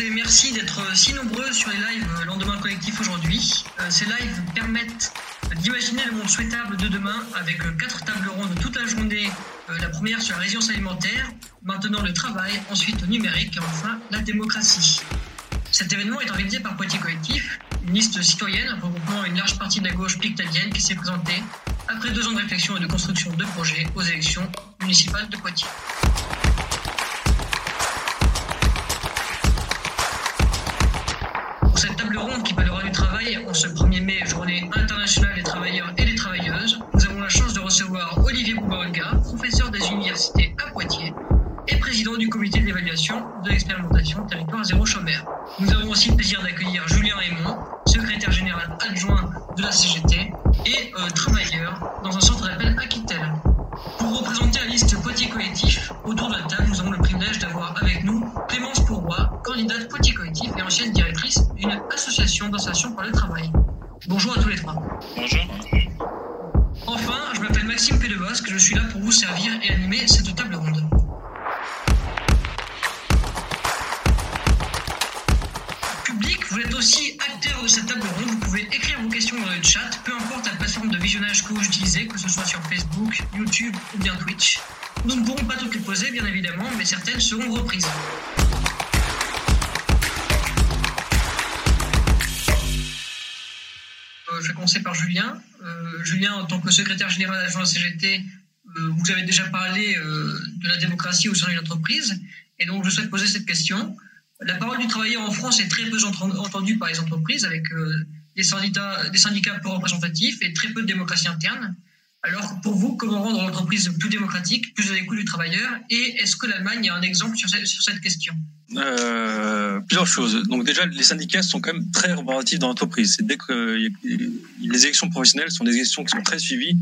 merci d'être si nombreux sur les lives Lendemain Collectif aujourd'hui. Euh, ces lives permettent d'imaginer le monde souhaitable de demain avec quatre tables rondes toute la journée. Euh, la première sur la résilience alimentaire, maintenant le travail, ensuite le numérique et enfin la démocratie. Cet événement est organisé par Poitiers Collectif, une liste citoyenne regroupant une large partie de la gauche pictadienne qui s'est présentée après deux ans de réflexion et de construction de projets aux élections municipales de Poitiers. Table ronde qui parlera du travail en ce 1er mai, journée internationale des travailleurs et des travailleuses, nous avons la chance de recevoir Olivier Boubarenga, professeur des universités à Poitiers et président du comité d'évaluation de l'expérimentation territoire zéro chômeur. Nous avons aussi le plaisir d'accueillir Julien Raymond, secrétaire général adjoint de la CGT et euh, travailleur dans un centre d'appel candidate Poitiers Collectif et ancienne directrice d'une association d'insertion par le travail. Bonjour à tous les trois. Bonjour. Enfin, je m'appelle Maxime Pédebosque, je suis là pour vous servir et animer cette table ronde. Public, vous êtes aussi acteur de cette table ronde, vous pouvez écrire vos questions dans le chat, peu importe la plateforme de visionnage que vous utilisez, que ce soit sur Facebook, YouTube ou bien Twitch. Nous ne pourrons pas toutes les poser, bien évidemment, mais certaines seront reprises. Je vais commencer par Julien. Euh, Julien, en tant que secrétaire général adjoint à la CGT, euh, vous avez déjà parlé euh, de la démocratie au sein d'une entreprise, et donc je souhaite poser cette question. La parole du travailleur en France est très peu entend- entendue par les entreprises, avec des, syndicats, des syndicats peu représentatifs et très peu de démocratie interne. Alors, pour vous, comment rendre l'entreprise plus démocratique, plus à l'écoute du travailleur Et est-ce que l'Allemagne a un exemple sur cette, question? Euh, plusieurs choses. Donc déjà, les syndicats sont quand même très représentatifs dans l'entreprise. Dès que les élections professionnelles sont des élections qui sont très suivies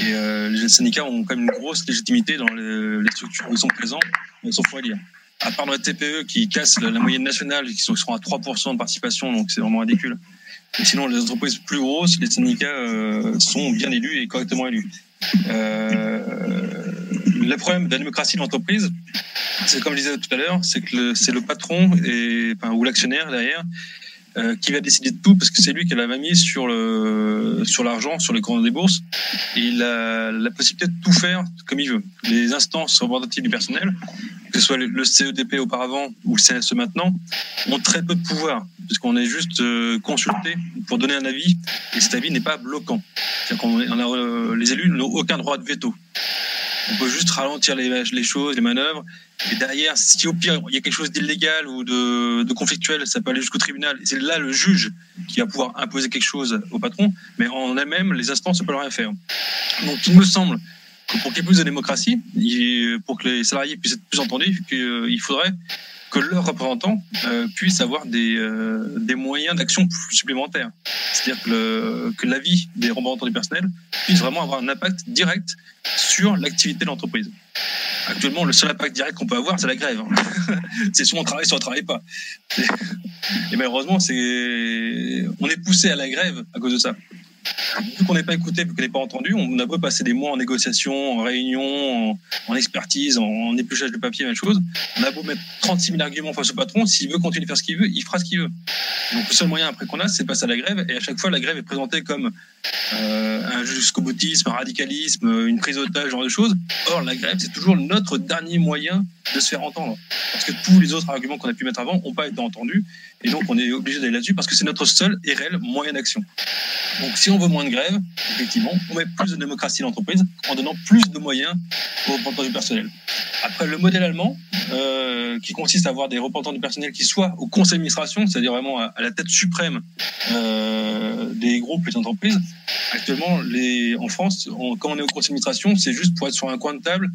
et euh, les syndicats ont quand même une grosse légitimité dans les, structures où ils sont présents, sauf pour élire. À part notre TPE qui casse la, la moyenne nationale, qui sont, à 3% de participation, donc c'est vraiment ridicule. Et sinon, les entreprises plus grosses, les syndicats euh, sont bien élus et correctement élus. Euh, le problème de la démocratie de l'entreprise, c'est comme je disais tout à l'heure, c'est que c'est le patron et, enfin, ou l'actionnaire derrière euh, qui va décider de tout parce que c'est lui qui a la main mise sur l'argent, sur les comptes des bourses et il a la possibilité de tout faire comme il veut. Les instances représentatives du personnel, que ce soit le- CEDP auparavant ou le CSE maintenant, ont très peu de pouvoir puisqu'on est juste euh, consulté pour donner un avis et cet avis n'est pas bloquant. C'est-à-dire euh, les élus n'ont aucun droit de veto. On peut juste ralentir les, choses, les manœuvres. Et derrière, si au pire, il y a quelque chose d'illégal ou de, conflictuel, ça peut aller jusqu'au tribunal. C'est là le juge qui va pouvoir imposer quelque chose au patron. Mais en elle-même, les instances ne peuvent rien faire. Donc, il me semble que pour qu'il y ait plus de démocratie, pour que les salariés puissent être plus entendus, qu'il faudrait que leurs représentants euh, puissent avoir des, euh, des moyens d'action supplémentaires. C'est-à-dire que, que l'avis des représentants du personnel puisse vraiment avoir un impact direct sur l'activité de l'entreprise. Actuellement, le seul impact direct qu'on peut avoir, c'est la grève. hein. c'est soit on travaille, soit on travaille pas. Et malheureusement, c'est on est poussé à la grève à cause de ça. Vu qu'on n'est pas écouté, vu qu'on n'est pas entendu, on a beau passer des mois en négociation, en réunion, en, expertise, en, épluchage de papier, même chose. On a beau mettre 36 000 arguments face au patron, s'il veut continuer de faire ce qu'il veut, il fera ce qu'il veut. Donc le seul moyen après qu'on a, c'est de passer à la grève. Et à chaque fois, la grève est présentée comme euh, un jusqu'au boutisme, un radicalisme, une prise d'otage, genre de choses. Or, la grève, c'est toujours notre dernier moyen de se faire entendre. Parce que tous les autres arguments qu'on a pu mettre avant n'ont pas été entendus. Et donc, on est obligé d'aller là-dessus parce que c'est notre seul et réel moyen d'action. Donc, si on veut moins de grève, effectivement, on met plus de démocratie dans l'entreprise en donnant plus de moyens aux représentants du personnel. Après, le modèle allemand, euh, qui consiste à avoir des représentants du personnel qui soient au conseil d'administration, c'est-à-dire vraiment à, la tête suprême euh, des groupes, les entreprises. Actuellement, en France, on- quand on est au conseil d'administration, c'est juste pour être sur un coin de table.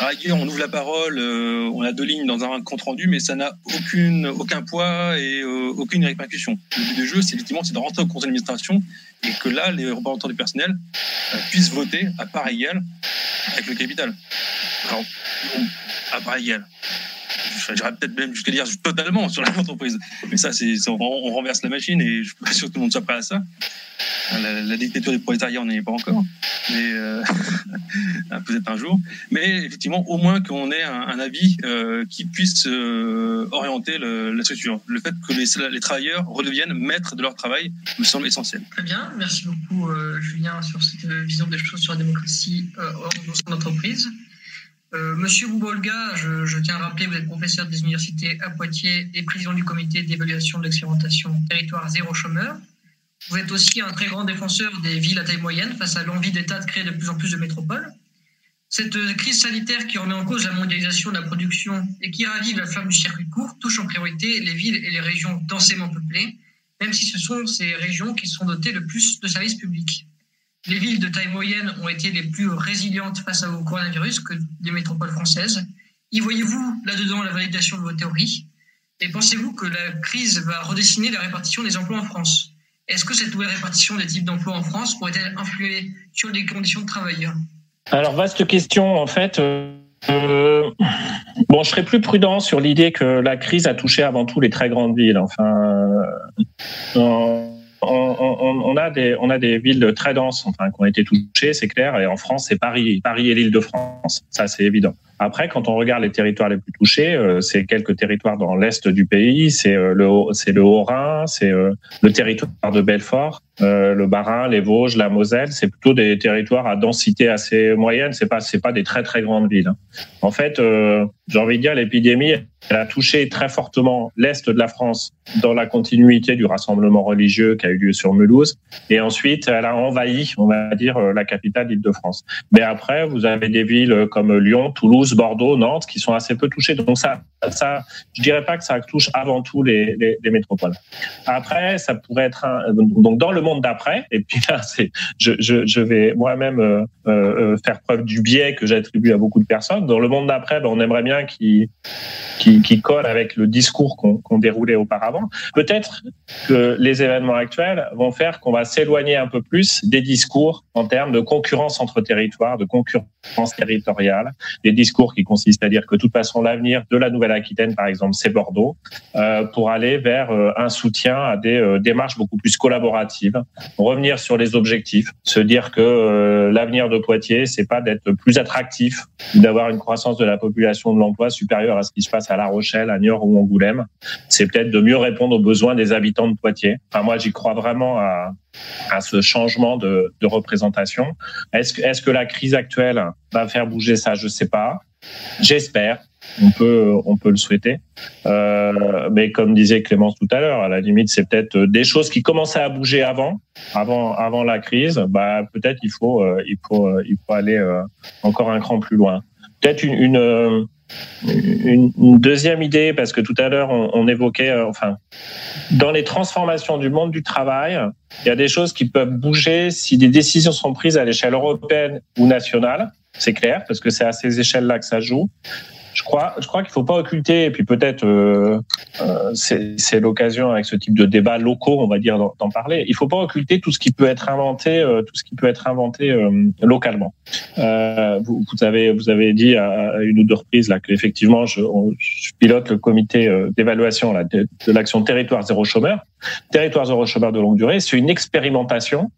Rigueur, on ouvre la parole, euh, on a deux lignes dans un compte rendu, mais ça n'a aucun poids et euh, aucune répercussion. Le but du jeu, c'est effectivement de rentrer au conseil d'administration et que là, les représentants du personnel euh, puissent voter à part égale avec le capital. À part égale. J'irais peut-être même jusqu'à dire totalement sur l'entreprise. Mais ça, on, on renverse la machine et je suis pas sûr que tout le monde soit prêt à ça. La, dictature du prolétariat, on n'y est pas encore, mais euh, peut-être un jour. Mais effectivement, au moins qu'on ait un, avis euh, qui puisse euh, orienter la structure. Le fait que les, travailleurs redeviennent maîtres de leur travail me semble essentiel. Très bien, merci beaucoup Julien sur cette vision des choses sur la démocratie au sein d'entreprise. Monsieur Boubolga, je, je, tiens à rappeler, vous êtes professeur des universités à Poitiers et président du comité d'évaluation de l'expérimentation territoire zéro chômeur. Vous êtes aussi un très grand défenseur des villes à taille moyenne face à l'envie d'État de créer de plus en plus de métropoles. Cette crise sanitaire qui remet en cause la mondialisation de la production et qui ravive la flamme du circuit court touche en priorité les villes et les régions densément peuplées, même si ce sont ces régions qui sont dotées le plus de services publics. Les villes de taille moyenne ont été les plus résilientes face au coronavirus que les métropoles françaises. Y voyez-vous là-dedans la validation de vos théories? Et pensez-vous que la crise va redessiner la répartition des emplois en France? Est-ce que cette nouvelle répartition des types d'emplois en France pourrait-elle influer sur les conditions de travail Alors, vaste question, en fait. Euh, bon, je serais plus prudent sur l'idée que la crise a touché avant tout les très grandes villes. Enfin, euh, on, a des, on a des villes très denses enfin, qui ont été touchées, c'est clair. Et en France, c'est Paris, Paris et l'Île-de-France. Ça, c'est évident. Après, quand on regarde les territoires les plus touchés, euh, c'est quelques territoires dans l'est du pays, c'est euh, le c'est le Haut-Rhin, c'est euh, le territoire de Belfort, le Bas-Rhin, les Vosges, la Moselle, c'est plutôt des territoires à densité assez moyenne, c'est pas c'est pas des très très grandes villes. Hein. En fait, j'ai envie de dire l'épidémie elle a touché très fortement l'est de la France dans la continuité du rassemblement religieux qui a eu lieu sur Mulhouse et ensuite elle a envahi, on va dire la capitale d'Île-de-France. Mais après, vous avez des villes comme Lyon, Toulouse Bordeaux, Nantes, qui sont assez peu touchés. Donc ça, ça, je dirais pas que ça touche avant tout les, les, métropoles. Après, ça pourrait être un, donc dans le monde d'après. Et puis là, c'est, je, vais moi-même euh, euh, faire preuve du biais que j'attribue à beaucoup de personnes. Dans le monde d'après, ben, on aimerait bien qu'il qui, qui colle avec le discours qu'on déroulait auparavant. Peut-être que les événements actuels vont faire qu'on va s'éloigner un peu plus des discours en termes de concurrence entre territoires, de concurrence territoriale, des discours qui consistent à dire que de toute façon l'avenir de la Nouvelle-Aquitaine, par exemple, c'est Bordeaux, euh, pour aller vers euh, un soutien à des euh, démarches beaucoup plus collaboratives, revenir sur les objectifs, se dire que l'avenir de Poitiers, c'est pas d'être plus attractif d'avoir une croissance de la population de l'emploi supérieure à ce qui se passe à La Rochelle, à Niort ou Angoulême, c'est peut-être de mieux répondre aux besoins des habitants de Poitiers. Enfin, moi, j'y crois vraiment à, à ce changement de, représentation. Est-ce que, la crise actuelle va faire bouger ça? Je sais pas. J'espère. On peut, le souhaiter. Euh, mais comme disait Clémence tout à l'heure, à la limite, c'est peut-être des choses qui commençaient à bouger avant, avant, la crise. Bah, peut-être il faut, euh, euh, aller euh, encore un cran plus loin. Peut-être une une, deuxième idée, parce que tout à l'heure on, évoquait, euh, enfin, dans les transformations du monde du travail, il y a des choses qui peuvent bouger si des décisions sont prises à l'échelle européenne ou nationale. C'est clair, parce que c'est à ces échelles-là que ça joue je crois, je crois qu'il faut pas occulter, et puis peut-être euh, euh, c'est l'occasion avec ce type de débat locaux, on va dire, d'en parler. Il faut pas occulter tout ce qui peut être inventé, euh, tout ce qui peut être inventé euh, localement. Euh, vous, vous, avez, vous avez dit à, une ou deux reprises là qu'effectivement, je, je, pilote le comité d'évaluation de, de l'action territoire zéro chômeur. Territoire zéro chômeur de longue durée, c'est une expérimentation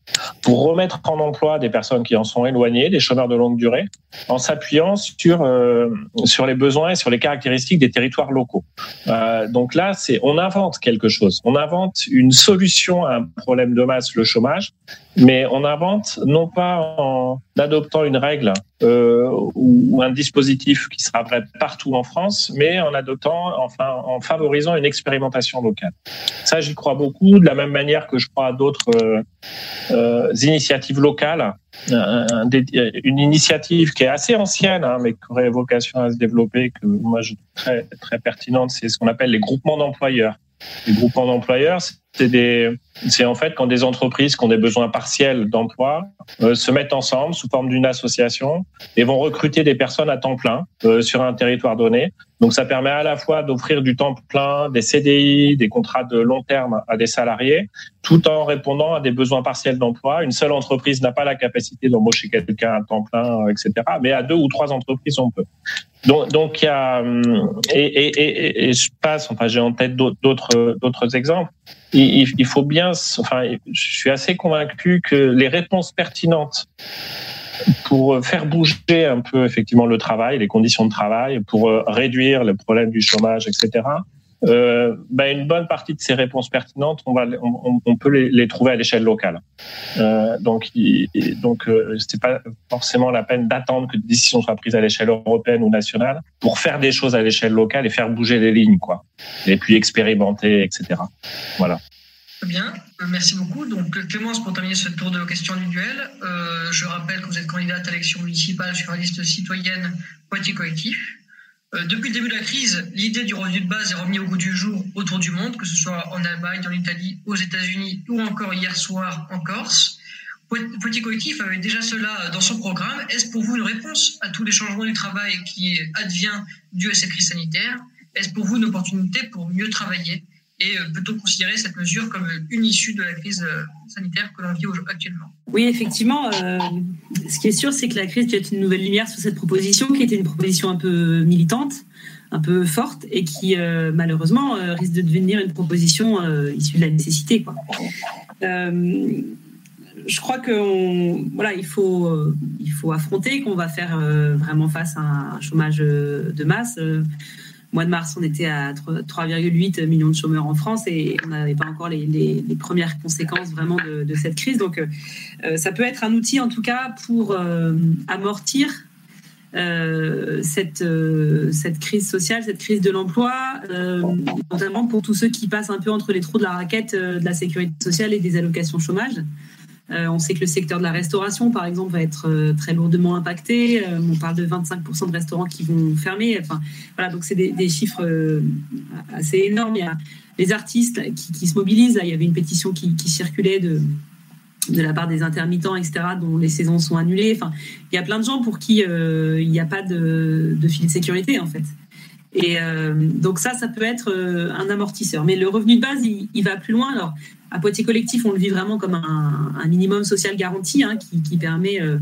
pour remettre en emploi des personnes qui en sont éloignées, des chômeurs de longue durée, en s'appuyant sur sur les besoins besoins et sur les caractéristiques des territoires locaux. Euh, donc là, c'est on invente quelque chose. On invente une solution à un problème de masse, le chômage, mais on invente non pas en adoptant une règle euh, ou un dispositif qui sera vrai partout en France, mais en adoptant, enfin, en favorisant une expérimentation locale. Ça, j'y crois beaucoup, de la même manière que je crois à d'autres euh, euh initiatives locales. une initiative qui est assez ancienne, hein, mais qui aurait vocation à se développer, que moi je trouve très, très pertinente, c'est ce qu'on appelle les groupements d'employeurs. Les groupements d'employeurs, des, c'est en fait quand des entreprises qui ont des besoins partiels d'emploi euh, se mettent ensemble sous forme d'une association et vont recruter des personnes à temps plein euh, sur un territoire donné Donc ça permet à la fois d'offrir du temps plein, des CDI, des contrats de long terme à des salariés, tout en répondant à des besoins partiels d'emploi. Une seule entreprise n'a pas la capacité d'embaucher quelqu'un à temps plein, etc. Mais à deux ou trois entreprises, on peut. Donc, donc il y a et, et, et, et je passe. Enfin, j'ai en tête d'autres d'autres exemples. Il, il faut bien. Enfin, je suis assez convaincu que les réponses pertinentes pour faire bouger un peu effectivement le travail, les conditions de travail, pour euh, réduire le problème du chômage, etc. Euh, ben une bonne partie de ces réponses pertinentes, on, va, on, on peut les, les, trouver à l'échelle locale. Euh, donc, il, donc, euh, c'était pas forcément la peine d'attendre que des décisions soient prises à l'échelle européenne ou nationale pour faire des choses à l'échelle locale et faire bouger les lignes, quoi. Et puis expérimenter, etc. Voilà. Euh, merci beaucoup. Donc Clémence, pour terminer ce tour de questions individuelles, euh, je rappelle que vous êtes candidate à l'élection municipale sur la liste citoyenne Poitiers Collectif. Euh, depuis le début de la crise, l'idée du revenu de base est remise au goût du jour autour du monde, que ce soit en Allemagne, en Italie, aux États-Unis ou encore hier soir en Corse. Poitiers Collectif avait déjà cela dans son programme. Est-ce pour vous une réponse à tous les changements du travail qui advient dû à cette crise sanitaire? Est-ce pour vous une opportunité pour mieux travailler? Et peut-on considérer cette mesure comme une issue de la crise euh, sanitaire que l'on vit actuellement Oui, effectivement. Euh, ce qui est sûr, c'est que la crise jette une nouvelle lumière sur cette proposition, qui était une proposition un peu militante, un peu forte, et qui euh, malheureusement risque de devenir une proposition issue de la nécessité. Je crois que voilà, il faut, il faut affronter qu'on va faire vraiment face à un chômage de masse mois de mars, on était à 3,8 millions de chômeurs en France et on n'avait pas encore les, premières conséquences vraiment de, cette crise. Donc, euh, ça peut être un outil, en tout cas, pour euh, amortir euh, cette, crise sociale, cette crise de l'emploi, notamment pour tous ceux qui passent un peu entre les trous de la raquette de la sécurité sociale et des allocations chômage. Euh, on sait que le secteur de la restauration, par exemple, va être euh, très lourdement impacté. Euh, on parle de 25% de restaurants qui vont fermer. Enfin, voilà, donc c'est des, chiffres assez énormes. Il y a les artistes qui, se mobilisent. Il y avait une pétition qui, circulait de la part des intermittents, etc., dont les saisons sont annulées. Enfin, il y a plein de gens pour qui il n'y a pas de, de fil de sécurité, en fait. Et donc ça, ça peut être un amortisseur. Mais le revenu de base, il, il va plus loin. Alors, à Poitiers Collectif, on le vit vraiment comme un, minimum social garanti hein, qui, qui, permet euh,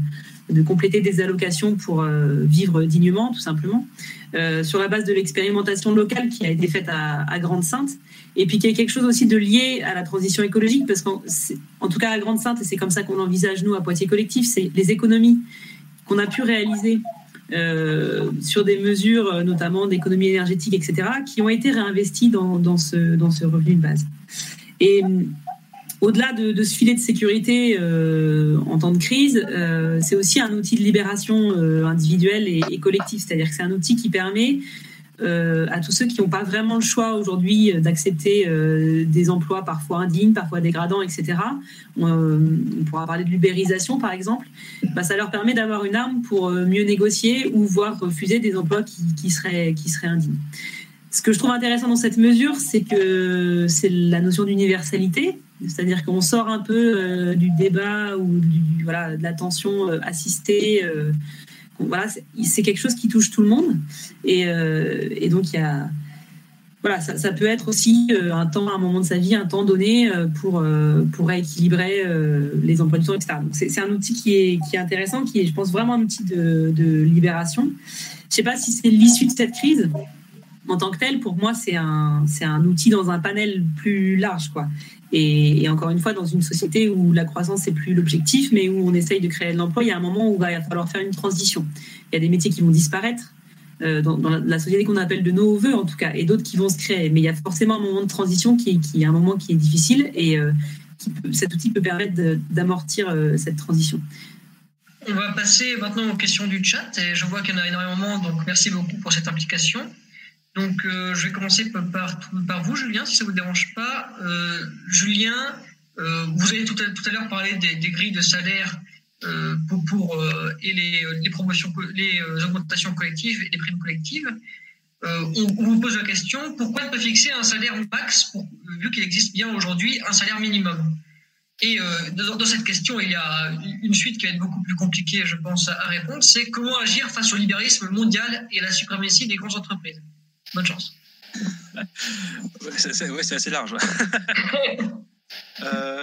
de compléter des allocations pour euh, vivre dignement, tout simplement, euh, sur la base de l'expérimentation locale qui a été faite à, Grande-Sainte. Et puis qu'il y a quelque chose aussi de lié à la transition écologique, parce qu'en en tout cas à Grande-Sainte, et c'est comme ça qu'on envisage nous à Poitiers Collectif, c'est les économies qu'on a pu réaliser sur des mesures, notamment d'économie énergétique, etc., qui ont été réinvesties dans ce revenu de base. Et au-delà de, ce filet de sécurité euh, en temps de crise, euh, c'est aussi un outil de libération euh, individuelle et, collective. C'est-à-dire que c'est un outil qui permet euh, à tous ceux qui n'ont pas vraiment le choix aujourd'hui d'accepter euh, des emplois parfois indignes, parfois dégradants, etc. On, pourra parler de l'ubérisation, par exemple. Bah, ça leur permet d'avoir une arme pour mieux négocier ou voir refuser des emplois qui seraient indignes. Ce que je trouve intéressant dans cette mesure, c'est que c'est la notion d'universalité, c'est-à-dire qu'on sort un peu euh, du débat ou de l'attention euh, assistée. Euh, voilà, c'est quelque chose qui touche tout le monde. Et, donc, y a. Voilà, ça, peut être aussi un temps, un moment de sa vie, un temps donné pour, pour rééquilibrer les emplois du temps, etc. Donc, c'est un outil qui est, qui est intéressant, qui est, je pense, vraiment un outil de libération. Je ne sais pas si c'est l'issue de cette crise en tant que tel, pour moi, c'est un, un outil dans un panel plus large. Quoi. Et, encore une fois, dans une société où la croissance n'est plus l'objectif, mais où on essaye de créer de l'emploi, il y a un moment où il va falloir faire une transition. Il y a des métiers qui vont disparaître euh, dans, la société qu'on appelle de nos voeux, en tout cas, et d'autres qui vont se créer. Mais il y a forcément un moment de transition qui est, un moment qui est difficile, et euh, qui cet outil peut permettre d'amortir euh, cette transition. On va passer maintenant aux questions du chat, et je vois qu'il y en a énormément, donc merci beaucoup pour cette implication. Donc, euh, je vais commencer par, vous, Julien, si ça vous dérange pas. Euh, Julien, euh, vous avez tout à, l'heure parlé des, grilles de salaire pour, et les, promotions, les augmentations collectives et les primes collectives. On, vous pose la question pourquoi ne pas fixer un salaire max, vu qu'il existe bien aujourd'hui un salaire minimum? Et dans, dans, cette question, il y a une suite qui va être beaucoup plus compliquée, je pense, à répondre. C'est comment agir face au libéralisme mondial et à la suprématie des grandes entreprises? Bonne chance. c'est assez large. Euh,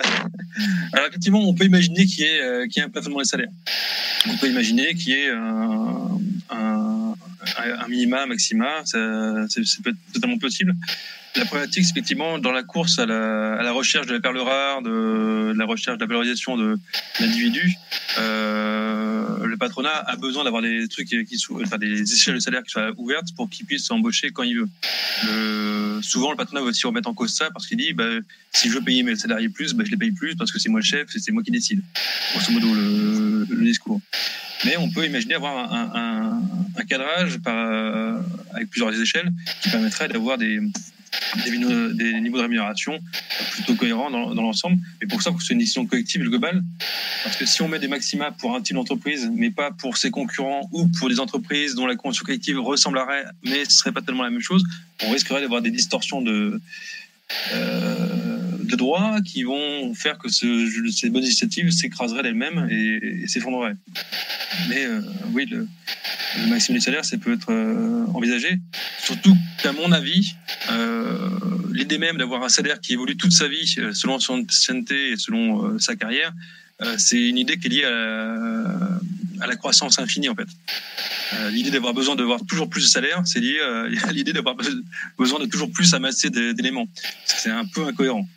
alors effectivement, on peut imaginer qu'il y, ait, euh, un plafonnement des salaires. On peut imaginer qu'il y ait un, un, un minima, un maxima. Ça, c'est, totalement possible. La problématique, c'est effectivement dans la course à la, à la, recherche de la perle rare, de, la recherche de la valorisation de l'individu, euh, le patronat a besoin d'avoir des trucs qui sont, enfin des échelles de salaire qui soient ouvertes pour qu'il puisse embaucher quand il veut. Le, souvent, le patronat va aussi remettre en cause ça parce qu'il dit, bah, si je veux payer mes salariés plus, bah, je les paye plus parce que c'est moi le chef c'est moi qui décide. Grosso modo, le, le discours mais on peut imaginer avoir un, un, un cadrage par, avec plusieurs échelles qui permettrait d'avoir des, des, niveaux de rémunération plutôt cohérents dans, l'ensemble. Mais pour ça, il que ce une décision collective et globale. Parce que si on met des maxima pour un type d'entreprise, mais pas pour ses concurrents ou pour des entreprises dont la convention collective ressemblerait, mais ce serait pas tellement la même chose, on risquerait d'avoir des distorsions de, euh, de droit qui vont faire que ce, ces bonnes initiatives s'écraseraient d'elles-mêmes et, et s'effondreraient. Mais euh, oui, le, maximum du salaire, ça peut être euh, envisagé. Surtout qu'à mon avis, euh, l'idée même d'avoir un salaire qui évolue toute sa vie selon son ancienneté et selon sa carrière, c'est une idée qui est liée à, la croissance infinie en fait. l'idée d'avoir besoin de voir toujours plus de salaire, c'est lié à l'idée d'avoir besoin de toujours plus amasser d'éléments. C'est un peu incohérent.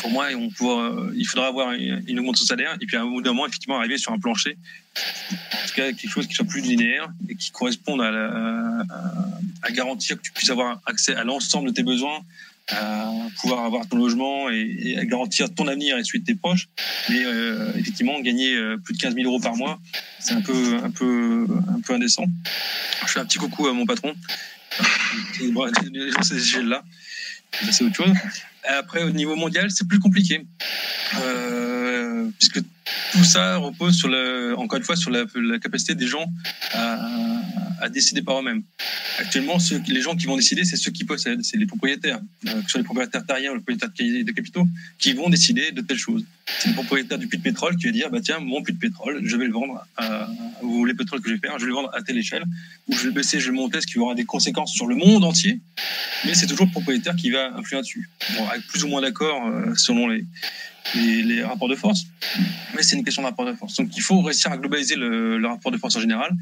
Pour moi, il faudra avoir une augmentation de salaire et puis à un moment, effectivement, arriver sur un plancher en tout cas quelque chose qui soit plus linéaire et qui corresponde à, garantir que tu puisses avoir accès à l'ensemble de tes besoins, à pouvoir avoir ton logement et, à garantir ton avenir et celui de tes proches. Mais euh, effectivement, gagner euh, plus de 15 000 euros par mois, c'est un peu, un peu, un peu indécent. je fais un petit coucou à mon patron. Les gens, c'est là c'est autre chose. Après, au niveau mondial, c'est plus compliqué. Euh, puisque tout ça repose sur le, encore une fois sur la, la capacité des gens à, à décider par eux-mêmes. Actuellement, ceux, les gens qui vont décider, c'est ceux qui possèdent, c'est les propriétaires, euh, que ce soit les propriétaires terriens ou les propriétaires de capitaux, qui vont décider de telles choses. C'est le propriétaire du puits de pétrole qui va dire, bah tiens, mon puits de pétrole, je vais le vendre, à, ou les pétroles que je vais faire, je vais le vendre à telle échelle, ou je vais le baisser, je vais le monter, ce qui aura des conséquences sur le monde entier. Mais c'est toujours le propriétaire qui va influer dessus. Bon, avec plus ou moins d'accord euh, selon les, les, rapports de force, mais c'est une question de rapport de force. Donc il faut réussir à globaliser le rapport de force en général.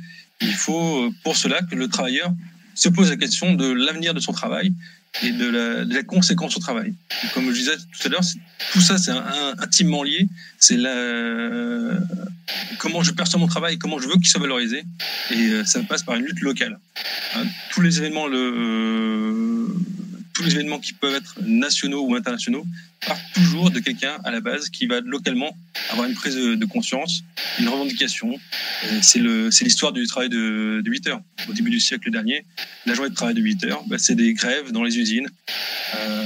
Il faut pour cela que le travailleur se pose la question de l'avenir de son travail et de la, de la, conséquence au travail. Comme je disais tout à l'heure, tout ça c'est intimement lié. C'est comment je perçois mon travail, comment je veux qu'il soit valorisé, et euh, ça passe par une lutte locale. Hein, tous les événements, le, tous les événements qui peuvent être nationaux ou internationaux partent toujours de quelqu'un à la base qui va localement avoir une prise de conscience, une revendication. C'est l'histoire du travail de, de 8 heures. Au début du siècle dernier, la journée de travail de 8 heures, bah, c'est des grèves dans les usines, euh,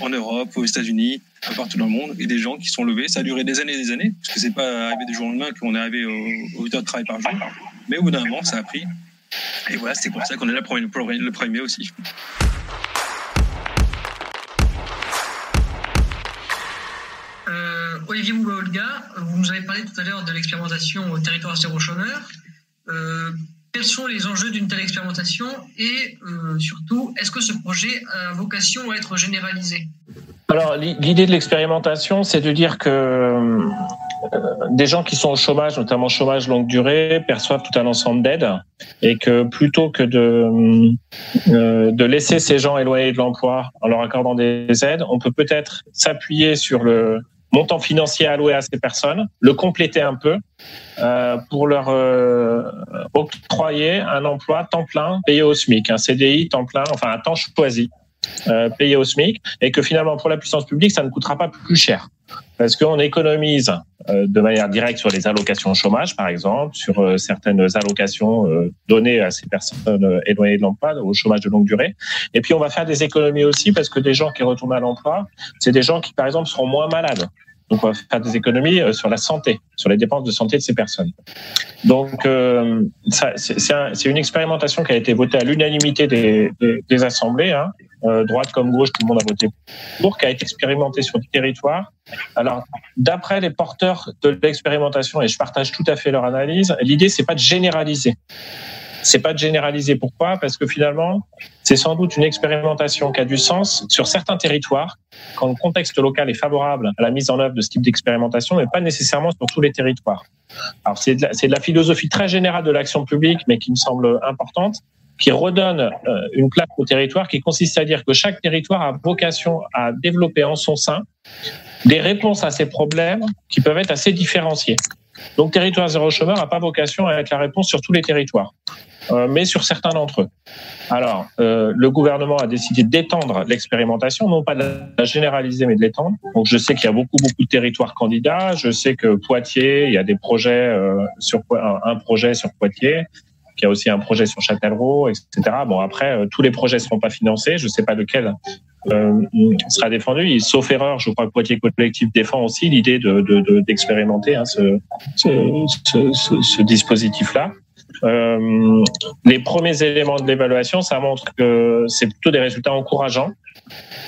en Europe, aux États-Unis, partout dans le monde, et des gens qui sont levés. Ça a duré des années et des années, parce que c'est pas arrivé du jour au lendemain qu'on est arrivé aux, 8 heures de travail par jour. Mais au bout d'un moment, ça a pris. Et voilà, c'est comme ça qu'on est là pour le 1er mai aussi. Olivier Bouba-Olga, vous nous avez parlé tout à l'heure de l'expérimentation au territoire zéro chômeur. Euh, quels sont les enjeux d'une telle expérimentation et euh, surtout, est-ce que ce projet a vocation à être généralisé? Alors, l'idée de l'expérimentation, c'est de dire que euh, des gens qui sont au chômage, notamment chômage longue durée, perçoivent tout un ensemble d'aides et que plutôt que de, de laisser ces gens éloignés de l'emploi en leur accordant des aides, on peut peut-être s'appuyer sur le, montant financier alloué à ces personnes, le compléter un peu euh, pour leur euh, octroyer un emploi temps plein payé au SMIC, un CDI temps plein, enfin un temps choisi. Euh, payé au SMIC et que finalement pour la puissance publique ça ne coûtera pas plus cher parce qu'on économise euh, de manière directe sur les allocations au chômage par exemple sur euh, certaines allocations données à ces personnes éloignées de l'emploi au chômage de longue durée. Et puis on va faire des économies aussi parce que des gens qui retournent à l'emploi c'est des gens qui par exemple seront moins malades donc, on va faire des économies euh, sur la santé, sur les dépenses de santé de ces personnes. Donc, euh, c'est une expérimentation qui a été votée à l'unanimité des, assemblées, hein, euh, droite comme gauche, tout le monde a voté pour, qui a été expérimentée sur le territoire. Alors, d'après les porteurs de l'expérimentation, et je partage tout à fait leur analyse, l'idée c'est pas de généraliser, c'est pas de généraliser. Pourquoi Parce que finalement, c'est sans doute une expérimentation qui a du sens sur certains territoires, quand le contexte local est favorable à la mise en œuvre de ce type d'expérimentation, mais pas nécessairement sur tous les territoires. Alors c'est de, de, la philosophie très générale de l'action publique, mais qui me semble importante, qui redonne euh, une place au territoire, qui consiste à dire que chaque territoire a vocation à développer en son sein des réponses à ces problèmes qui peuvent être assez différenciés. Donc, territoire zéro chômeur n'a pas vocation à être la réponse sur tous les territoires, euh, mais sur certains d'entre eux. Alors, euh, le gouvernement a décidé d'étendre l'expérimentation, non pas de la généraliser, mais de l'étendre. Donc, je sais qu'il y a beaucoup, beaucoup de territoires candidats. Je sais que Poitiers, il y a des projets euh, sur un projet sur Poitiers qu'il y a aussi un projet sur Châtellerault, etc. Bon, après, tous les projets ne seront pas financés. Je ne sais pas lequel sera défendu. sauf erreur, je crois que Poitiers Collectif défend aussi l'idée d'expérimenter de, de, hein, ce, ce, ce, ce dispositif-là. Euh, les premiers éléments de l'évaluation, ça montre que c'est plutôt des résultats encourageants.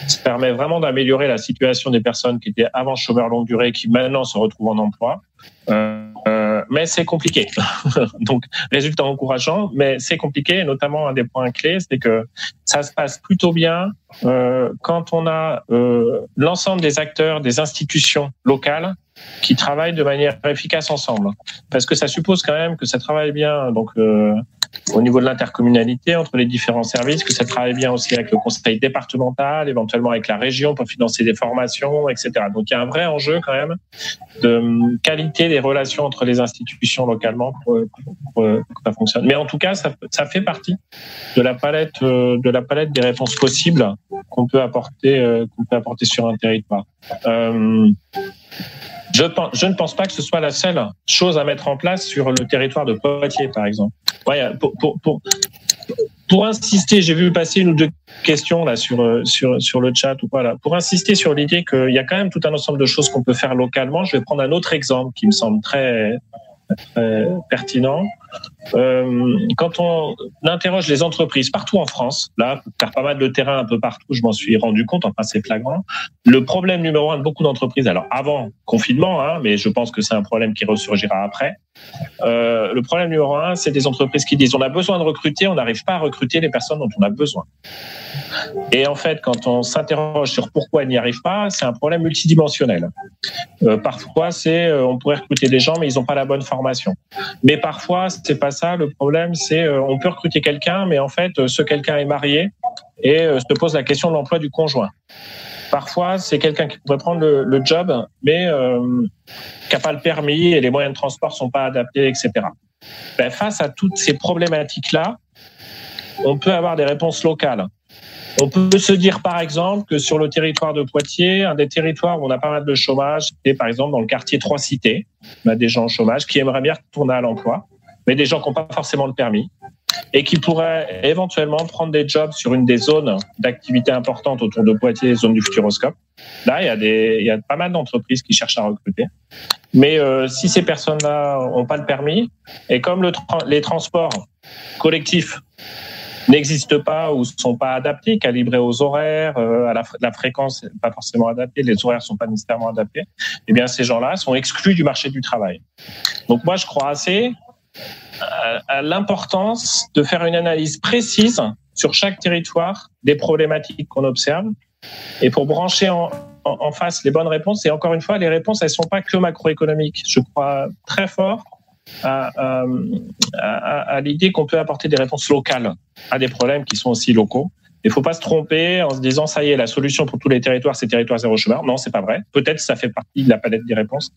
Ça permet vraiment d'améliorer la situation des personnes qui étaient avant chômeurs longue durée, qui maintenant se retrouvent en emploi. Euh, euh, mais c'est compliqué. Donc, résultat encourageant, mais c'est compliqué. notamment, un des points clés, c'est que ça se passe plutôt bien euh, quand on a euh, l'ensemble des acteurs, des institutions locales qui travaillent de manière efficace ensemble. Parce que ça suppose quand même que ça travaille bien. Donc, au niveau de l'intercommunalité entre les différents services, que ça travaille bien aussi avec le conseil départemental, éventuellement avec la région pour financer des formations, etc. Donc il y a un vrai enjeu quand même de hum, qualité des relations entre les institutions localement pour, que ça fonctionne. Mais en tout cas, ça, fait partie de la palette euh, de la palette des réponses possibles qu'on peut apporter euh, qu'on peut apporter sur un territoire. Euh, je, ne pense pas que ce soit la seule chose à mettre en place sur le territoire de Poitiers, par exemple. Pour, pour, pour, pour insister, j'ai vu passer une ou deux questions là sur sur sur le chat ou pas là. Pour insister sur l'idée qu'il y a quand même tout un ensemble de choses qu'on peut faire localement, je vais prendre un autre exemple qui me semble très pertinent. Euh, quand on interroge les entreprises partout en France, là, car pas mal de terrain un peu partout, je m'en suis rendu compte, enfin c'est flagrant. Le problème numéro un de beaucoup d'entreprises, alors avant confinement, hein, mais je pense que c'est un problème qui ressurgira après. Euh, le problème numéro un, c'est des entreprises qui disent on a besoin de recruter, on n'arrive pas à recruter les personnes dont on a besoin. Et en fait, quand on s'interroge sur pourquoi elles n'y arrivent pas, c'est un problème multidimensionnel. Euh, parfois, c'est on pourrait recruter des gens, mais ils n'ont pas la bonne formation. Mais parfois, c'est pas ça. Le problème, c'est euh, on peut recruter quelqu'un, mais en fait, ce quelqu'un est marié et se pose la question de l'emploi du conjoint. Parfois, c'est quelqu'un qui pourrait prendre le, le job, mais euh, qui n'a pas le permis et les moyens de transport sont pas adaptés, etc. Ben, face à toutes ces problématiques-là, on peut avoir des réponses locales. On peut se dire, par exemple, que sur le territoire de Poitiers, un des territoires où on a pas mal de chômage, c'est par exemple dans le quartier Trois Cités. On a des gens au chômage qui aimeraient bien retourner à l'emploi, mais des gens qui n'ont pas forcément le permis et qui pourraient éventuellement prendre des jobs sur une des zones d'activité importantes autour de Poitiers, zone du Futuroscope. Là, il y a, des, il y a pas mal d'entreprises qui cherchent à recruter. Mais euh, si ces personnes-là n'ont pas le permis, et comme le les transports collectifs n'existent pas ou sont pas adaptés, calibrés aux horaires, euh, à la, fréquence pas forcément adaptée, les horaires sont pas nécessairement adaptés, eh bien ces gens-là sont exclus du marché du travail. Donc moi je crois assez à l'importance de faire une analyse précise sur chaque territoire des problématiques qu'on observe et pour brancher en, face les bonnes réponses. Et encore une fois, les réponses, elles sont pas que macroéconomiques. Je crois très fort à l'idée qu'on peut apporter des réponses locales à des problèmes qui sont aussi locaux. Il faut pas se tromper en se disant ça y est, la solution pour tous les territoires, c'est territoire zéro chômeur. Non, c'est pas vrai. Peut-être ça fait partie de la palette des réponses,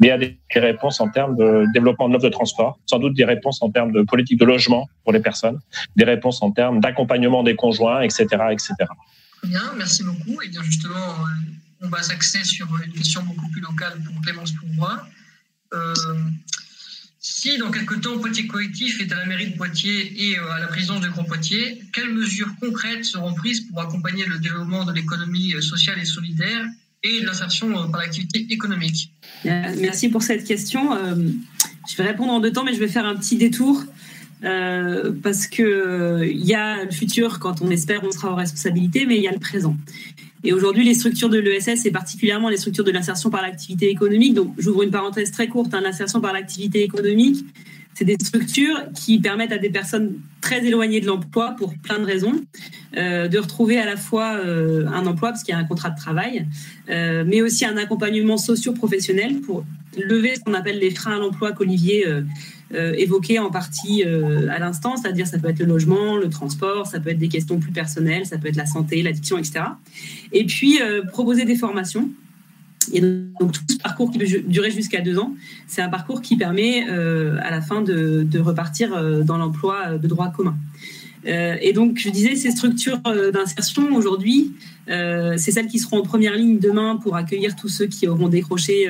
mais il y a des réponses en termes de développement de l'offre de transport, sans doute des réponses en termes de politique de logement pour les personnes, des réponses en termes d'accompagnement des conjoints, etc., etc. Bien, merci beaucoup. Et bien justement, on va s'axer sur une question beaucoup plus locale pour Clémence Pourvois. Euh, si dans quelques temps Poitiers Collectif est à la mairie de Poitiers et euh, à la présidence de Grand Poitiers, quelles mesures concrètes seront prises pour accompagner le développement de l'économie euh, sociale et solidaire et l'insertion euh, par l'activité économique? Merci pour cette question. Je vais répondre en deux temps, mais je vais faire un petit détour. Euh, parce que il y a le futur quand on espère on sera en responsabilité, mais il y a le présent. Et aujourd'hui, les structures de l'ESS, et particulièrement les structures de l'insertion par l'activité économique, donc j'ouvre une parenthèse très courte, hein, l'insertion par l'activité économique, C'est des structures qui permettent à des personnes très éloignées de l'emploi pour plein de raisons, euh, de retrouver à la fois euh, un emploi parce qu'il y a un contrat de travail, euh, mais aussi un accompagnement socio-professionnel pour lever ce qu'on appelle les freins à l'emploi qu'Olivier évoquait en partie à l'instant, c'est-à-dire ça peut être le logement, le transport, ça peut être des questions plus personnelles, ça peut être la santé, l'addiction, etc. Et puis proposer des formations et donc, tout ce parcours qui peut durer jusqu'à deux ans, c'est un parcours qui permet euh, à la fin de, repartir euh, dans l'emploi de droit commun. Euh, et donc, je disais, ces structures d'insertion aujourd'hui, c'est celles qui seront en première ligne demain pour accueillir tous ceux qui auront décroché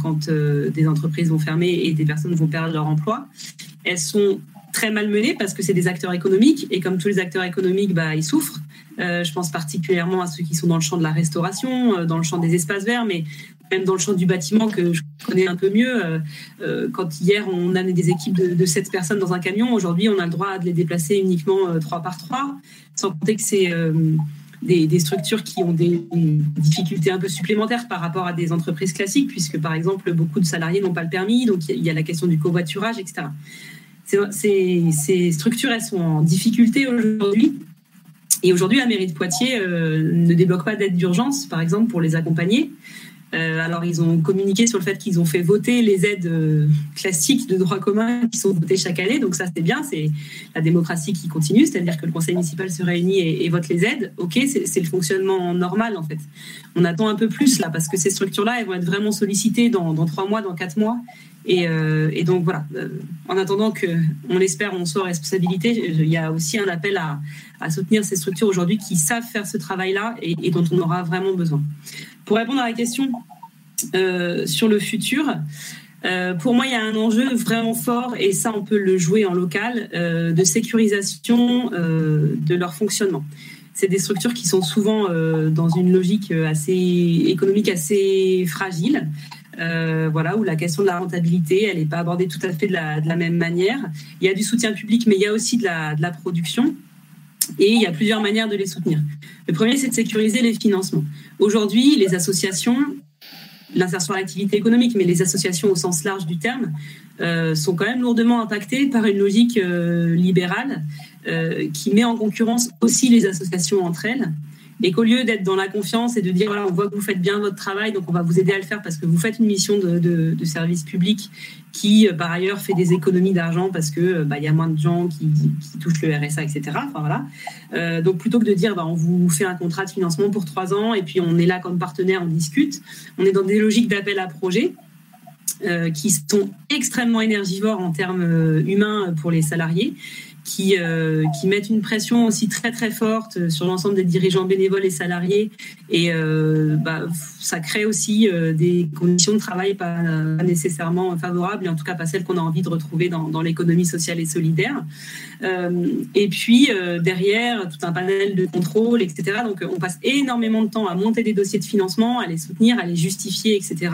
quand des entreprises vont fermer et des personnes vont perdre leur emploi. Elles sont très mal menées parce que c'est des acteurs économiques et comme tous les acteurs économiques, bah, ils souffrent. Euh, je pense particulièrement à ceux qui sont dans le champ de la restauration, euh, dans le champ des espaces verts, mais même dans le champ du bâtiment que je connais un peu mieux. Euh, quand hier on amenait des équipes de, de 7 personnes dans un camion, aujourd'hui on a le droit de les déplacer uniquement 3 par 3, sans compter que c'est des, structures qui ont des, difficultés un peu supplémentaires par rapport à des entreprises classiques, puisque par exemple beaucoup de salariés n'ont pas le permis, donc il y a la question du covoiturage, etc. Ces, ces structures, elles sont en difficulté aujourd'hui et aujourd'hui, la mairie de Poitiers euh, ne débloque pas d'aide d'urgence, par exemple, pour les accompagner. Euh, alors, ils ont communiqué sur le fait qu'ils ont fait voter les aides euh, classiques de droit commun qui sont votées chaque année. Donc, ça, c'est bien. C'est la démocratie qui continue, c'est-à-dire que le conseil municipal se réunit et, vote les aides. OK, c'est le fonctionnement normal, en fait. On attend un peu plus, là, parce que ces structures-là, elles vont être vraiment sollicitées dans, trois mois, dans quatre mois. Et, donc voilà, en attendant que, on l'espère, on soit responsabilité, il y a aussi un appel à, soutenir ces structures aujourd'hui qui savent faire ce travail-là et, dont on aura vraiment besoin. Pour répondre à la question euh, sur le futur, pour moi, il y a un enjeu vraiment fort, et ça, on peut le jouer en local, de sécurisation de leur fonctionnement c'est des structures qui sont souvent dans une logique assez économique assez fragile. Euh, voilà, où la question de la rentabilité, elle n'est pas abordée tout à fait de la, même manière. Il y a du soutien public, mais il y a aussi de la production. Et il y a plusieurs manières de les soutenir. Le premier, c'est de sécuriser les financements. Aujourd'hui, les associations, l'insertion à l'activité économique, mais les associations au sens large du terme, euh, sont quand même lourdement impactées par une logique euh, libérale qui met en concurrence aussi les associations entre elles et qu'au lieu d'être dans la confiance et de dire voilà, on voit que vous faites bien votre travail, donc on va vous aider à le faire parce que vous faites une mission de, service public qui, euh, par ailleurs, fait des économies d'argent parce que euh, bah, il y a moins de gens qui, touchent le RSA, etc. Voilà. Euh, donc plutôt que de dire bah, on vous fait un contrat de financement pour trois ans et puis on est là comme partenaire, on discute, on est dans des logiques d'appel à projet. qui sont extrêmement énergivores en termes humains pour les salariés qui, euh, qui mettent une pression aussi très très forte sur l'ensemble des dirigeants bénévoles et salariés. Et euh, bah, ça crée aussi euh, des conditions de travail pas, nécessairement favorables, et en tout cas pas celles qu'on a envie de retrouver dans, dans l'économie sociale et solidaire. et puis derrière, tout un panel de contrôle, etc. Donc on passe énormément de temps à monter des dossiers de financement, à les soutenir, à les justifier, etc.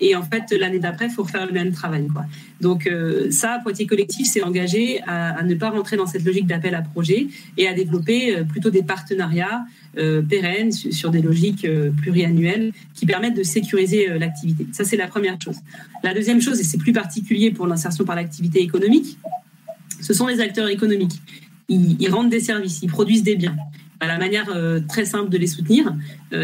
et en fait, l'année d'après, il faut refaire le même travail. Quoi. Donc ça, Poitiers Collectif s'est engagé à, ne pas rentrer dans cette logique d'appel à projet et à développer euh, plutôt des partenariats euh, pérennes sur des logiques euh, pluriannuelles qui permettent de sécuriser l'activité. Ça, c'est la première chose. La deuxième chose, et c'est plus particulier pour l'insertion par l'activité économique, ce sont les acteurs économiques. Ils, rendent des services, ils produisent des biens. Bah, la manière très simple de les soutenir,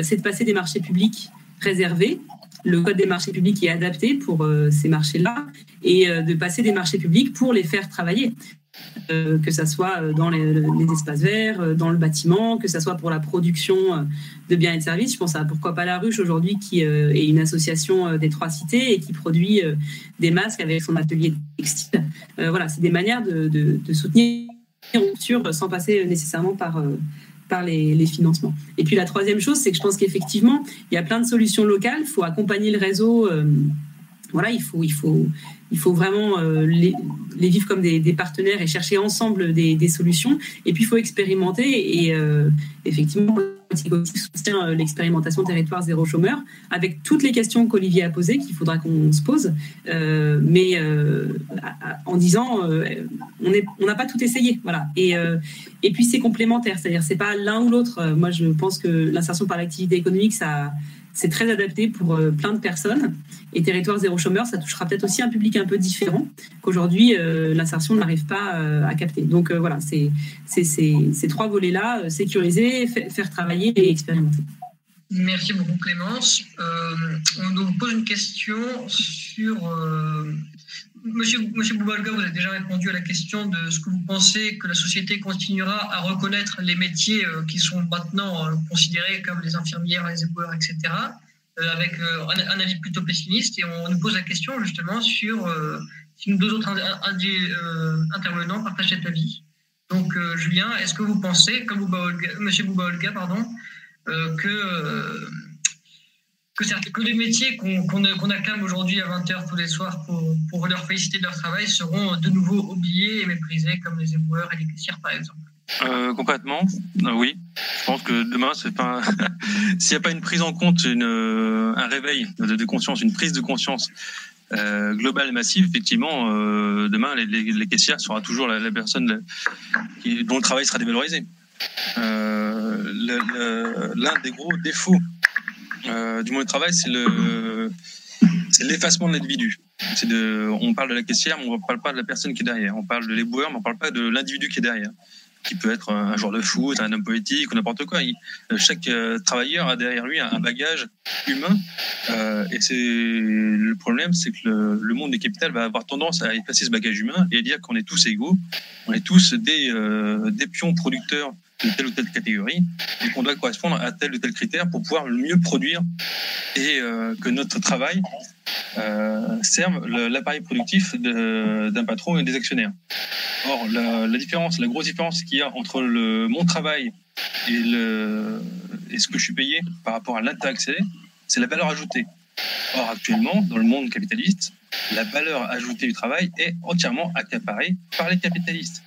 c'est de passer des marchés publics réservés le code des marchés publics est adapté pour ces marchés-là et de passer des marchés publics pour les faire travailler. Euh, que ça soit euh, dans les, espaces verts, euh, dans le bâtiment, que ça soit pour la production de biens et de services. Je pense à Pourquoi pas la ruche aujourd'hui, qui est une association des trois cités et qui produit des masques avec son atelier textile. voilà, c'est des manières de, de, soutenir rupture sans passer nécessairement par, par les, financements. Et puis la troisième chose, c'est que je pense qu'effectivement, il y a plein de solutions locales. Il faut accompagner le réseau. voilà, il faut, il faut, il faut vraiment euh, les, vivre comme des, partenaires et chercher ensemble des, solutions. Et puis, il faut expérimenter. Et euh, effectivement, soutient euh, l'expérimentation territoire zéro chômeur, avec toutes les questions qu'Olivier a posées, qu'il faudra qu'on se pose, mais en disant on n'a pas tout essayé, voilà. Et, et puis c'est complémentaire, c'est-à-dire c'est pas l'un ou l'autre. Moi, je pense que l'insertion par l'activité économique, ça c'est très adapté pour plein de personnes. Et territoire zéro chômeur, ça touchera peut-être aussi un public un peu différent qu'aujourd'hui l'insertion n'arrive pas à capter. Donc voilà, c'est ces trois volets-là, sécuriser, faire travailler et expérimenter. Merci beaucoup Clémence. on nous pose une question sur Monsieur, Monsieur Boubalga, vous avez déjà répondu à la question de ce que vous pensez que la société continuera à reconnaître les métiers euh, qui sont maintenant euh, considérés comme les infirmières, les éboueurs, etc., euh, avec un, avis plutôt pessimiste. Et on nous pose la question justement sur si nous deux autres intervenants partagent cet avis. Donc, Julien, est-ce que vous pensez, comme Monsieur Boubalga, pardon, que que, que les métiers qu'on acclame aujourd'hui à 20h tous les soirs pour, pour, leur féliciter de leur travail seront de nouveau oubliés et méprisés, comme les éboueurs et les caissières, par exemple euh, complètement, euh, oui. Je pense que demain, c'est pas s'il n'y a pas une prise en compte, une, euh, un réveil de, conscience, une prise de conscience euh, globale et massive, effectivement, demain, les, caissières sera toujours la, personne dont le travail sera dévalorisé. L'un des gros défauts euh, du monde de travail, c'est le c'est l'effacement de l'individu. On parle de la caissière, mais on ne parle pas de la personne qui est derrière. On parle de l'éboueur, mais on ne parle pas de l'individu qui est derrière, qui peut être un joueur de foot, un homme politique ou n'importe quoi. chaque euh, travailleur a derrière lui un bagage humain, euh, et c'est le problème, c'est que le, monde des capitales va avoir tendance à effacer ce bagage humain et dire qu'on est tous égaux, on est tous euh, des pions producteurs de telle ou telle catégorie et qu'on doit correspondre à tel ou tel critère pour pouvoir le mieux produire et euh, que notre travail euh, serve l'appareil productif d'un patron et des actionnaires. Or, la, différence, la grosse différence qu'il y a entre mon travail et, et ce que je suis payé par rapport à l'intérêt c'est la valeur ajoutée. Or, actuellement, dans le monde capitaliste, la valeur ajoutée du travail est entièrement accaparée par les capitalistes.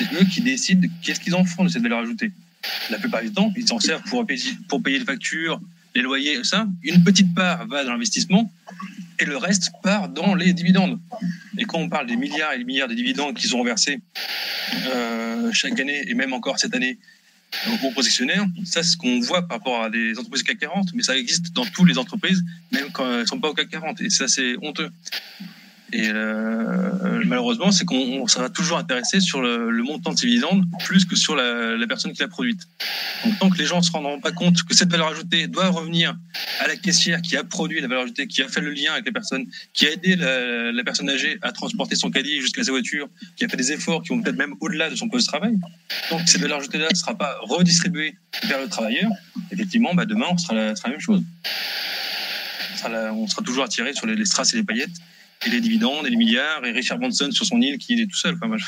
C'est eux qui décident qu'est-ce qu'ils en font de cette valeur ajoutée. La plupart du temps, ils s'en servent pour payer, les factures, les loyers, ça. Une petite part va dans l'investissement et le reste part dans les dividendes. Et quand on parle des milliards et des milliards de dividendes qui sont versés euh, chaque année, et même encore cette année, aux concessionnaires, ça c'est ce qu'on voit par rapport à des entreprises CAC 40, mais ça existe dans toutes les entreprises, même quand elles ne sont pas au CAC 40. Et ça c'est honteux. Et euh, malheureusement, c'est qu'on sera toujours intéressé sur le, montant de ces dividendes plus que sur la, la personne qui l'a produite. Donc, tant que les gens ne se rendront pas compte que cette valeur ajoutée doit revenir à la caissière qui a produit la valeur ajoutée, qui a fait le lien avec les personnes, qui a aidé la, la personne âgée à transporter son caddie jusqu'à sa voiture, qui a fait des efforts qui vont peut-être même au-delà de son poste de travail. Donc, cette valeur ajoutée-là ne sera pas redistribuée vers le travailleur. Effectivement, bah, demain, on sera la, la même chose. On sera, la, on sera toujours attiré sur les, les strass et les paillettes et les dividendes et les milliards et Richard Branson sur son île qui est tout seul. Moi, je...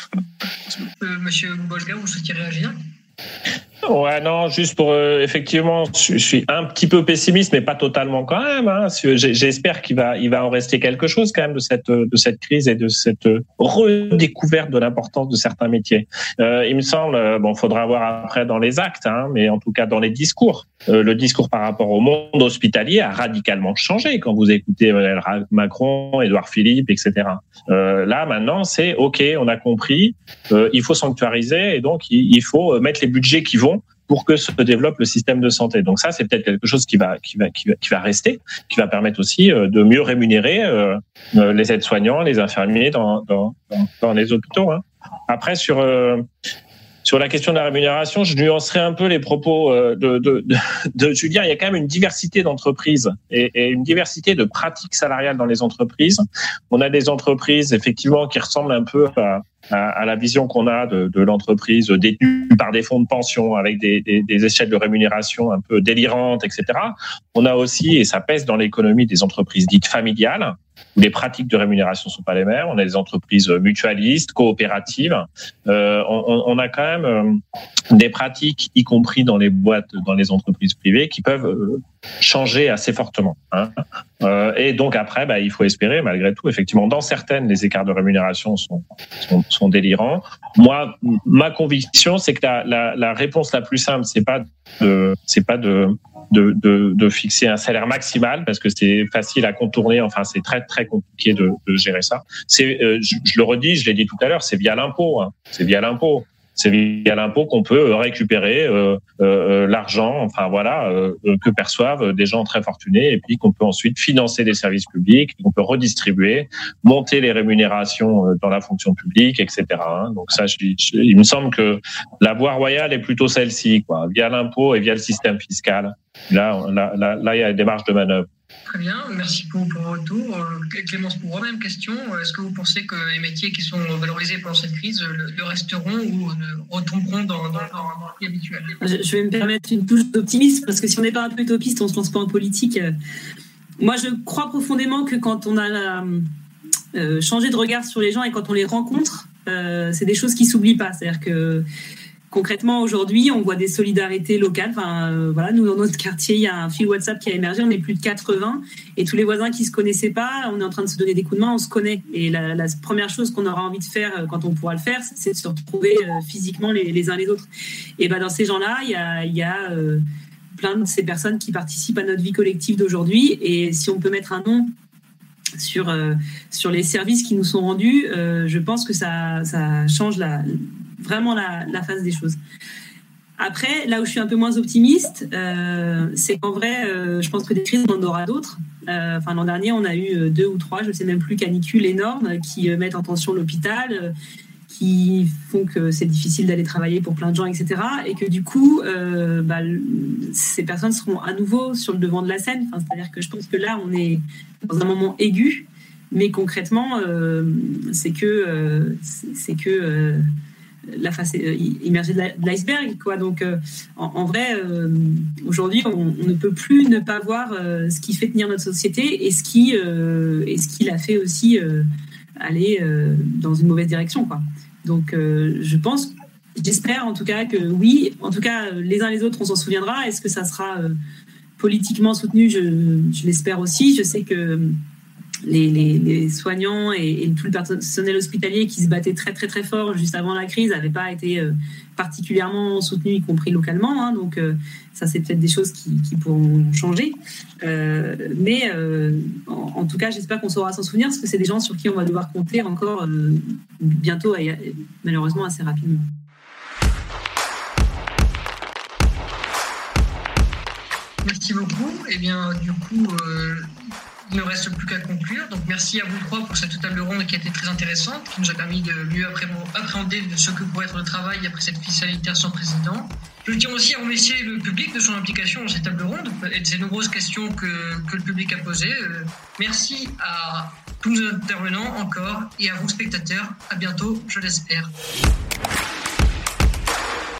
euh, Monsieur Bolga, vous souhaitez réagir? Ouais, non, juste pour euh, effectivement, je, suis un petit peu pessimiste, mais pas totalement quand même. Hein, J'espère qu'il va, il va en rester quelque chose quand même de cette de cette crise et de cette redécouverte de l'importance de certains métiers. Euh, il me semble, euh, bon, faudra voir après dans les actes, hein, mais en tout cas dans les discours, euh, le discours par rapport au monde hospitalier a radicalement changé quand vous écoutez Macron, Édouard Philippe, etc. Euh, là maintenant, c'est ok, on a compris, il faut sanctuariser et donc il faut mettre les budgets qui vont pour que se développe le système de santé. Donc ça, c'est peut-être quelque chose qui va, qui va, qui va, qui va rester, qui va permettre aussi euh, de mieux rémunérer euh, euh, les aides-soignants, les infirmiers dans, dans, dans les hôpitaux. Hein. Après, sur sur la question de la rémunération, je nuancerai un peu les propos de, de, de, Julien. Il y a quand même une diversité d'entreprises et, une diversité de pratiques salariales dans les entreprises. On a des entreprises effectivement qui ressemblent un peu à, à, la vision qu'on a de, de l'entreprise détenue par des fonds de pension avec des, des, des, échelles de rémunération un peu délirantes, etc. On a aussi, et ça pèse dans l'économie, des entreprises dites familiales les pratiques de rémunération sont pas les mêmes. On a des entreprises mutualistes, coopératives. Euh, on, on, a quand même euh, des pratiques, y compris dans les boîtes, dans les entreprises privées, qui peuvent euh, changer assez fortement. Hein. Euh, et donc après, bah, il faut espérer, malgré tout, effectivement, dans certaines, les écarts de rémunération sont, sont, sont délirants. Moi, ma conviction, c'est que la, la, la, réponse la plus simple, c'est pas de, c'est pas de, de, de, de, fixer un salaire maximal parce que c'est facile à contourner. Enfin, c'est très très compliqué de, de gérer ça. C'est, euh, je, le redis, je l'ai dit tout à l'heure, c'est via l'impôt. Hein. C'est via l'impôt. C'est via l'impôt qu'on peut récupérer euh, euh, l'argent, enfin voilà, euh, que perçoivent des gens très fortunés, et puis qu'on peut ensuite financer des services publics, qu'on peut redistribuer, monter les rémunérations dans la fonction publique, etc. Hein. Donc ça, il me semble que la voie royale est plutôt celle-ci, quoi, via l'impôt et via le système fiscal. Là, là, là, là, il y a des marges de manœuvre. Très bien, merci pour, pour votre retour. Euh, Clémence pour même question. Est-ce que vous pensez que les métiers qui sont valorisés pendant cette crise le, resteront ou retomberont dans, dans, dans, le habituel je, vais me permettre une touche d'optimisme parce que si on n'est pas un peu utopiste, on ne se lance pas en politique. Moi, je crois profondément que quand on a euh, changé de regard sur les gens et quand on les rencontre, euh, c'est des choses qui s'oublient pas. C'est-à-dire que concrètement, aujourd'hui, on voit des solidarités locales. Enfin, euh, voilà, nous, dans notre quartier, il y a un fil WhatsApp qui a émergé. On est plus de 80. Et tous les voisins qui se connaissaient pas, on est en train de se donner des coups de main, on se connaît. Et la, première chose qu'on aura envie de faire euh, quand on pourra le faire, c'est de se retrouver euh, physiquement les, uns les autres. Et ben, dans ces gens-là, il y a, il y a plein de ces personnes qui participent à notre vie collective d'aujourd'hui. Et si on peut mettre un nom sur, sur les services qui nous sont rendus, je pense que ça, ça change la, vraiment la, la phase des choses. Après, là où je suis un peu moins optimiste, euh, c'est qu'en vrai, euh, je pense que des crises, on en aura d'autres. Euh, enfin, l'an dernier, on a eu deux ou trois, je ne sais même plus, canicules énormes qui mettent en tension l'hôpital, qui font que c'est difficile d'aller travailler pour plein de gens, etc. Et que du coup, bah, ces personnes seront à nouveau sur le devant de la scène. C'est-à-dire que je pense que là, on est dans un moment aigu, mais concrètement, c'est que c'est que la face euh, immergée de l'iceberg. Quoi. Donc, euh, en, vrai, euh, aujourd'hui, on, ne peut plus ne pas voir ce qui fait tenir notre société et ce qui, et ce qui l'a fait aussi aller dans une mauvaise direction. Quoi. Donc, je pense, j'espère en tout cas que oui, en tout cas, les uns les autres, on s'en souviendra. Est-ce que ça sera politiquement soutenu? Je, je l'espère aussi. Je sais que les, soignants et, tout le personnel hospitalier qui se battait très très très fort juste avant la crise n'avaient pas été euh, particulièrement soutenus, y compris localement. Hein. donc euh, ça, c'est peut-être des choses qui, pourront changer. Euh, mais en, tout cas, j'espère qu'on saura s'en souvenir parce que c'est des gens sur qui on va devoir compter encore bientôt et malheureusement assez rapidement. Merci beaucoup. Eh bien, du coup, il ne reste plus qu'à conclure. Donc merci à vous trois pour cette table ronde qui a été très intéressante, qui nous a permis de mieux appréhender ce que pourrait être le travail après cette crise sanitaire sans président. Je tiens aussi à remercier le public de son implication dans cette table ronde et de ces nombreuses questions que, que le public a posées. Euh, merci à tous nos intervenants encore et à vous spectateurs. À bientôt, je l'espère.